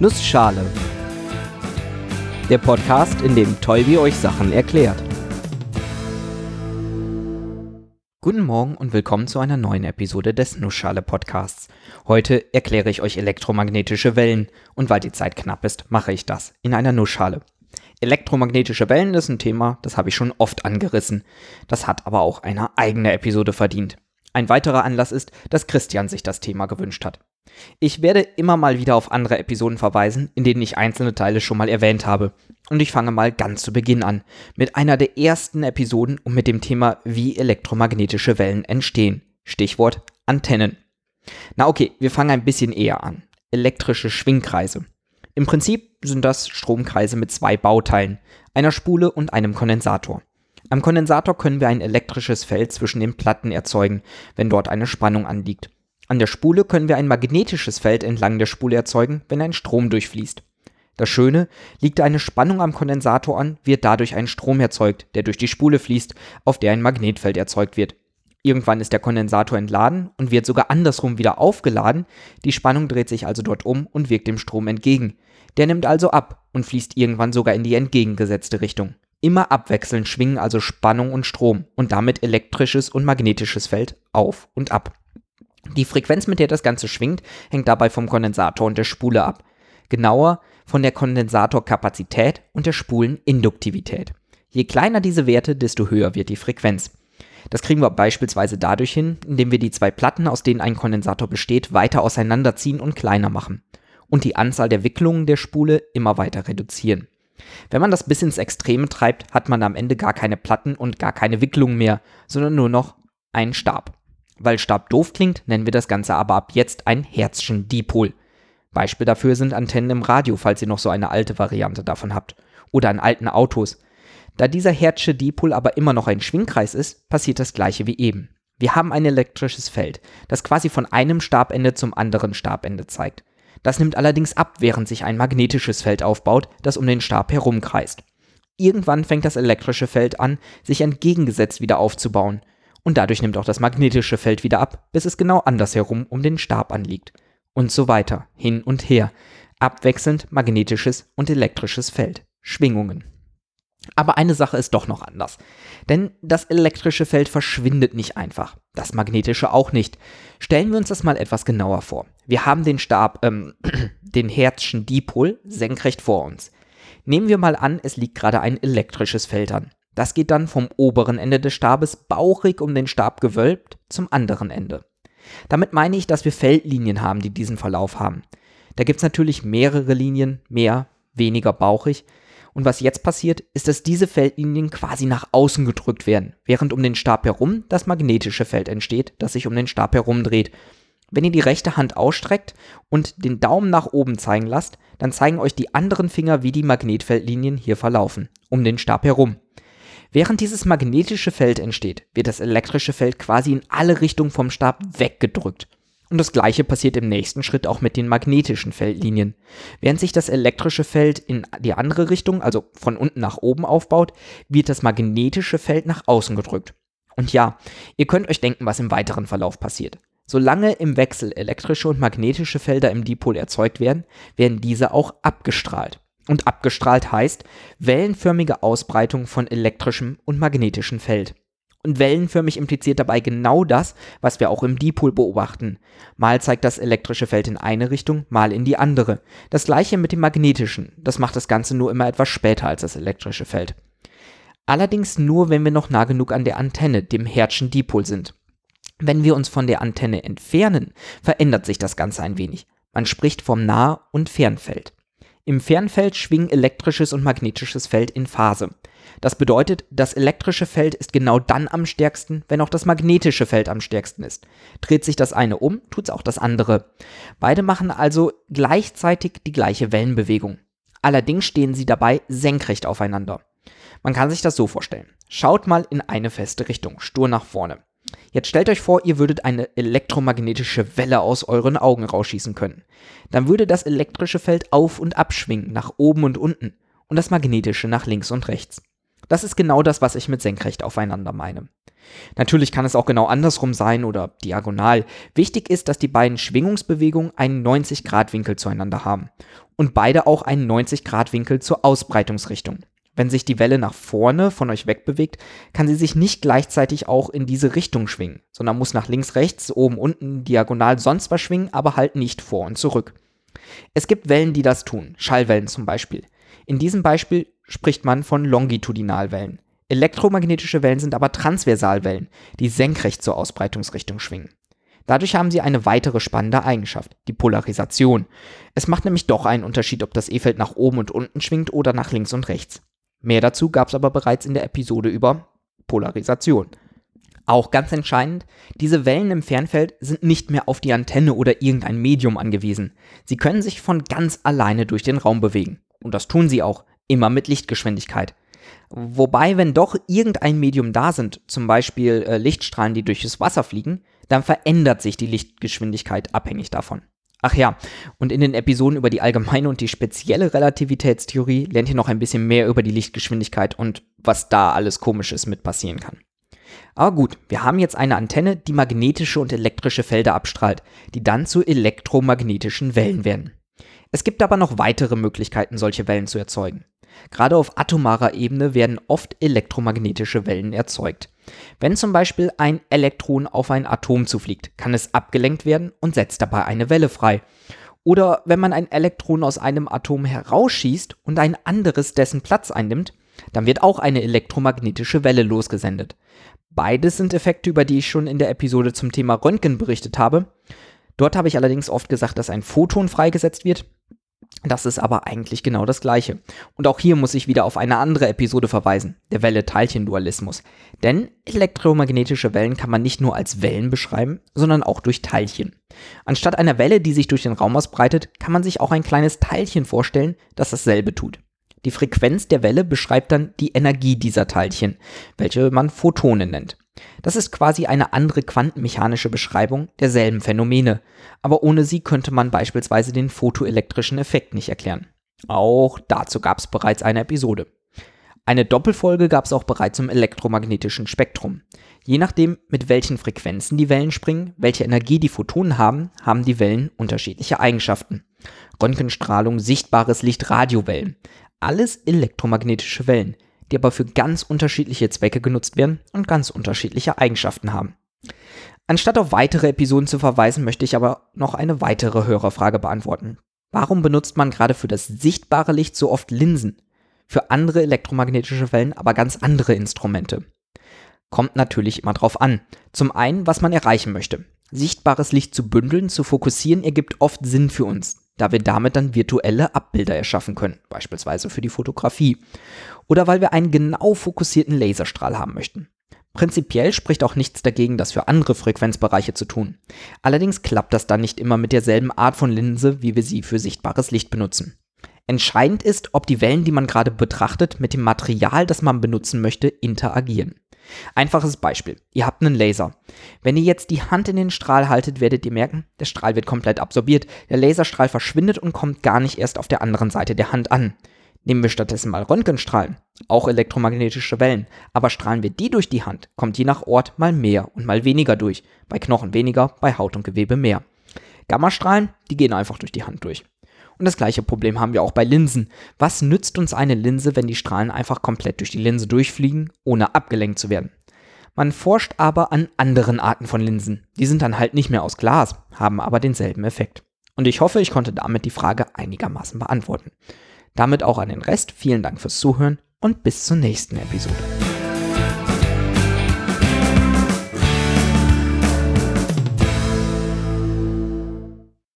Nussschale. Der Podcast, in dem Tolbi euch Sachen erklärt. Guten Morgen und willkommen zu einer neuen Episode des Nussschale Podcasts. Heute erkläre ich euch elektromagnetische Wellen und weil die Zeit knapp ist, mache ich das in einer Nussschale. Elektromagnetische Wellen ist ein Thema, das habe ich schon oft angerissen. Das hat aber auch eine eigene Episode verdient. Ein weiterer Anlass ist, dass Christian sich das Thema gewünscht hat. Ich werde immer mal wieder auf andere Episoden verweisen, in denen ich einzelne Teile schon mal erwähnt habe. Und ich fange mal ganz zu Beginn an, mit einer der ersten Episoden und mit dem Thema, wie elektromagnetische Wellen entstehen. Stichwort Antennen. Na okay, wir fangen ein bisschen eher an. Elektrische Schwingkreise. Im Prinzip sind das Stromkreise mit zwei Bauteilen, einer Spule und einem Kondensator. Am Kondensator können wir ein elektrisches Feld zwischen den Platten erzeugen, wenn dort eine Spannung anliegt. An der Spule können wir ein magnetisches Feld entlang der Spule erzeugen, wenn ein Strom durchfließt. Das Schöne, liegt eine Spannung am Kondensator an, wird dadurch ein Strom erzeugt, der durch die Spule fließt, auf der ein Magnetfeld erzeugt wird. Irgendwann ist der Kondensator entladen und wird sogar andersrum wieder aufgeladen, die Spannung dreht sich also dort um und wirkt dem Strom entgegen. Der nimmt also ab und fließt irgendwann sogar in die entgegengesetzte Richtung. Immer abwechselnd schwingen also Spannung und Strom und damit elektrisches und magnetisches Feld auf und ab. Die Frequenz, mit der das Ganze schwingt, hängt dabei vom Kondensator und der Spule ab. Genauer von der Kondensatorkapazität und der Spuleninduktivität. Je kleiner diese Werte, desto höher wird die Frequenz. Das kriegen wir beispielsweise dadurch hin, indem wir die zwei Platten, aus denen ein Kondensator besteht, weiter auseinanderziehen und kleiner machen und die Anzahl der Wicklungen der Spule immer weiter reduzieren. Wenn man das bis ins Extreme treibt, hat man am Ende gar keine Platten und gar keine Wicklungen mehr, sondern nur noch einen Stab. Weil Stab doof klingt, nennen wir das Ganze aber ab jetzt ein Herzchen Dipol. Beispiel dafür sind Antennen im Radio, falls ihr noch so eine alte Variante davon habt. Oder an alten Autos. Da dieser Herzsche Dipol aber immer noch ein Schwingkreis ist, passiert das gleiche wie eben. Wir haben ein elektrisches Feld, das quasi von einem Stabende zum anderen Stabende zeigt. Das nimmt allerdings ab, während sich ein magnetisches Feld aufbaut, das um den Stab herumkreist. Irgendwann fängt das elektrische Feld an, sich entgegengesetzt wieder aufzubauen und dadurch nimmt auch das magnetische Feld wieder ab, bis es genau andersherum um den Stab anliegt. Und so weiter, hin und her. Abwechselnd magnetisches und elektrisches Feld. Schwingungen. Aber eine Sache ist doch noch anders. Denn das elektrische Feld verschwindet nicht einfach. Das magnetische auch nicht. Stellen wir uns das mal etwas genauer vor. Wir haben den Stab, ähm, den Herzschen Dipol senkrecht vor uns. Nehmen wir mal an, es liegt gerade ein elektrisches Feld an. Das geht dann vom oberen Ende des Stabes bauchig um den Stab gewölbt zum anderen Ende. Damit meine ich, dass wir Feldlinien haben, die diesen Verlauf haben. Da gibt es natürlich mehrere Linien, mehr, weniger bauchig. Und was jetzt passiert, ist, dass diese Feldlinien quasi nach außen gedrückt werden, während um den Stab herum das magnetische Feld entsteht, das sich um den Stab herum dreht. Wenn ihr die rechte Hand ausstreckt und den Daumen nach oben zeigen lasst, dann zeigen euch die anderen Finger, wie die Magnetfeldlinien hier verlaufen, um den Stab herum. Während dieses magnetische Feld entsteht, wird das elektrische Feld quasi in alle Richtungen vom Stab weggedrückt. Und das gleiche passiert im nächsten Schritt auch mit den magnetischen Feldlinien. Während sich das elektrische Feld in die andere Richtung, also von unten nach oben aufbaut, wird das magnetische Feld nach außen gedrückt. Und ja, ihr könnt euch denken, was im weiteren Verlauf passiert. Solange im Wechsel elektrische und magnetische Felder im Dipol erzeugt werden, werden diese auch abgestrahlt. Und abgestrahlt heißt wellenförmige Ausbreitung von elektrischem und magnetischem Feld. Und wellenförmig impliziert dabei genau das, was wir auch im Dipol beobachten. Mal zeigt das elektrische Feld in eine Richtung, mal in die andere. Das gleiche mit dem magnetischen. Das macht das Ganze nur immer etwas später als das elektrische Feld. Allerdings nur, wenn wir noch nah genug an der Antenne, dem Hertzschen Dipol sind. Wenn wir uns von der Antenne entfernen, verändert sich das Ganze ein wenig. Man spricht vom Nah- und Fernfeld. Im Fernfeld schwingen elektrisches und magnetisches Feld in Phase. Das bedeutet, das elektrische Feld ist genau dann am stärksten, wenn auch das magnetische Feld am stärksten ist. Dreht sich das eine um, tut's auch das andere. Beide machen also gleichzeitig die gleiche Wellenbewegung. Allerdings stehen sie dabei senkrecht aufeinander. Man kann sich das so vorstellen. Schaut mal in eine feste Richtung, stur nach vorne. Jetzt stellt euch vor, ihr würdet eine elektromagnetische Welle aus euren Augen rausschießen können. Dann würde das elektrische Feld auf und abschwingen, nach oben und unten, und das magnetische nach links und rechts. Das ist genau das, was ich mit senkrecht aufeinander meine. Natürlich kann es auch genau andersrum sein oder diagonal. Wichtig ist, dass die beiden Schwingungsbewegungen einen 90-Grad-Winkel zueinander haben und beide auch einen 90-Grad-Winkel zur Ausbreitungsrichtung. Wenn sich die Welle nach vorne von euch wegbewegt, kann sie sich nicht gleichzeitig auch in diese Richtung schwingen, sondern muss nach links, rechts, oben, unten, diagonal, sonst was schwingen, aber halt nicht vor und zurück. Es gibt Wellen, die das tun, Schallwellen zum Beispiel. In diesem Beispiel spricht man von Longitudinalwellen. Elektromagnetische Wellen sind aber Transversalwellen, die senkrecht zur Ausbreitungsrichtung schwingen. Dadurch haben sie eine weitere spannende Eigenschaft, die Polarisation. Es macht nämlich doch einen Unterschied, ob das E-Feld nach oben und unten schwingt oder nach links und rechts. Mehr dazu gab es aber bereits in der Episode über Polarisation. Auch ganz entscheidend, diese Wellen im Fernfeld sind nicht mehr auf die Antenne oder irgendein Medium angewiesen. Sie können sich von ganz alleine durch den Raum bewegen. Und das tun sie auch, immer mit Lichtgeschwindigkeit. Wobei, wenn doch irgendein Medium da sind, zum Beispiel äh, Lichtstrahlen, die durchs Wasser fliegen, dann verändert sich die Lichtgeschwindigkeit abhängig davon. Ach ja, und in den Episoden über die allgemeine und die spezielle Relativitätstheorie lernt ihr noch ein bisschen mehr über die Lichtgeschwindigkeit und was da alles komisches mit passieren kann. Aber gut, wir haben jetzt eine Antenne, die magnetische und elektrische Felder abstrahlt, die dann zu elektromagnetischen Wellen werden. Es gibt aber noch weitere Möglichkeiten, solche Wellen zu erzeugen. Gerade auf atomarer Ebene werden oft elektromagnetische Wellen erzeugt. Wenn zum Beispiel ein Elektron auf ein Atom zufliegt, kann es abgelenkt werden und setzt dabei eine Welle frei. Oder wenn man ein Elektron aus einem Atom herausschießt und ein anderes dessen Platz einnimmt, dann wird auch eine elektromagnetische Welle losgesendet. Beides sind Effekte, über die ich schon in der Episode zum Thema Röntgen berichtet habe. Dort habe ich allerdings oft gesagt, dass ein Photon freigesetzt wird. Das ist aber eigentlich genau das gleiche. Und auch hier muss ich wieder auf eine andere Episode verweisen, der Welle-Teilchen-Dualismus. Denn elektromagnetische Wellen kann man nicht nur als Wellen beschreiben, sondern auch durch Teilchen. Anstatt einer Welle, die sich durch den Raum ausbreitet, kann man sich auch ein kleines Teilchen vorstellen, das dasselbe tut. Die Frequenz der Welle beschreibt dann die Energie dieser Teilchen, welche man Photone nennt. Das ist quasi eine andere quantenmechanische Beschreibung derselben Phänomene, aber ohne sie könnte man beispielsweise den photoelektrischen Effekt nicht erklären. Auch dazu gab es bereits eine Episode. Eine Doppelfolge gab es auch bereits im elektromagnetischen Spektrum. Je nachdem, mit welchen Frequenzen die Wellen springen, welche Energie die Photonen haben, haben die Wellen unterschiedliche Eigenschaften. Röntgenstrahlung, sichtbares Licht, Radiowellen. Alles elektromagnetische Wellen, die aber für ganz unterschiedliche Zwecke genutzt werden und ganz unterschiedliche Eigenschaften haben. Anstatt auf weitere Episoden zu verweisen, möchte ich aber noch eine weitere Hörerfrage beantworten. Warum benutzt man gerade für das sichtbare Licht so oft Linsen? Für andere elektromagnetische Wellen aber ganz andere Instrumente. Kommt natürlich immer drauf an. Zum einen, was man erreichen möchte. Sichtbares Licht zu bündeln, zu fokussieren, ergibt oft Sinn für uns da wir damit dann virtuelle Abbilder erschaffen können, beispielsweise für die Fotografie. Oder weil wir einen genau fokussierten Laserstrahl haben möchten. Prinzipiell spricht auch nichts dagegen, das für andere Frequenzbereiche zu tun. Allerdings klappt das dann nicht immer mit derselben Art von Linse, wie wir sie für sichtbares Licht benutzen. Entscheidend ist, ob die Wellen, die man gerade betrachtet, mit dem Material, das man benutzen möchte, interagieren. Einfaches Beispiel. Ihr habt einen Laser. Wenn ihr jetzt die Hand in den Strahl haltet, werdet ihr merken, der Strahl wird komplett absorbiert. Der Laserstrahl verschwindet und kommt gar nicht erst auf der anderen Seite der Hand an. Nehmen wir stattdessen mal Röntgenstrahlen, auch elektromagnetische Wellen, aber strahlen wir die durch die Hand, kommt je nach Ort mal mehr und mal weniger durch, bei Knochen weniger, bei Haut und Gewebe mehr. Gammastrahlen, die gehen einfach durch die Hand durch. Und das gleiche Problem haben wir auch bei Linsen. Was nützt uns eine Linse, wenn die Strahlen einfach komplett durch die Linse durchfliegen, ohne abgelenkt zu werden? Man forscht aber an anderen Arten von Linsen. Die sind dann halt nicht mehr aus Glas, haben aber denselben Effekt. Und ich hoffe, ich konnte damit die Frage einigermaßen beantworten. Damit auch an den Rest. Vielen Dank fürs Zuhören und bis zur nächsten Episode.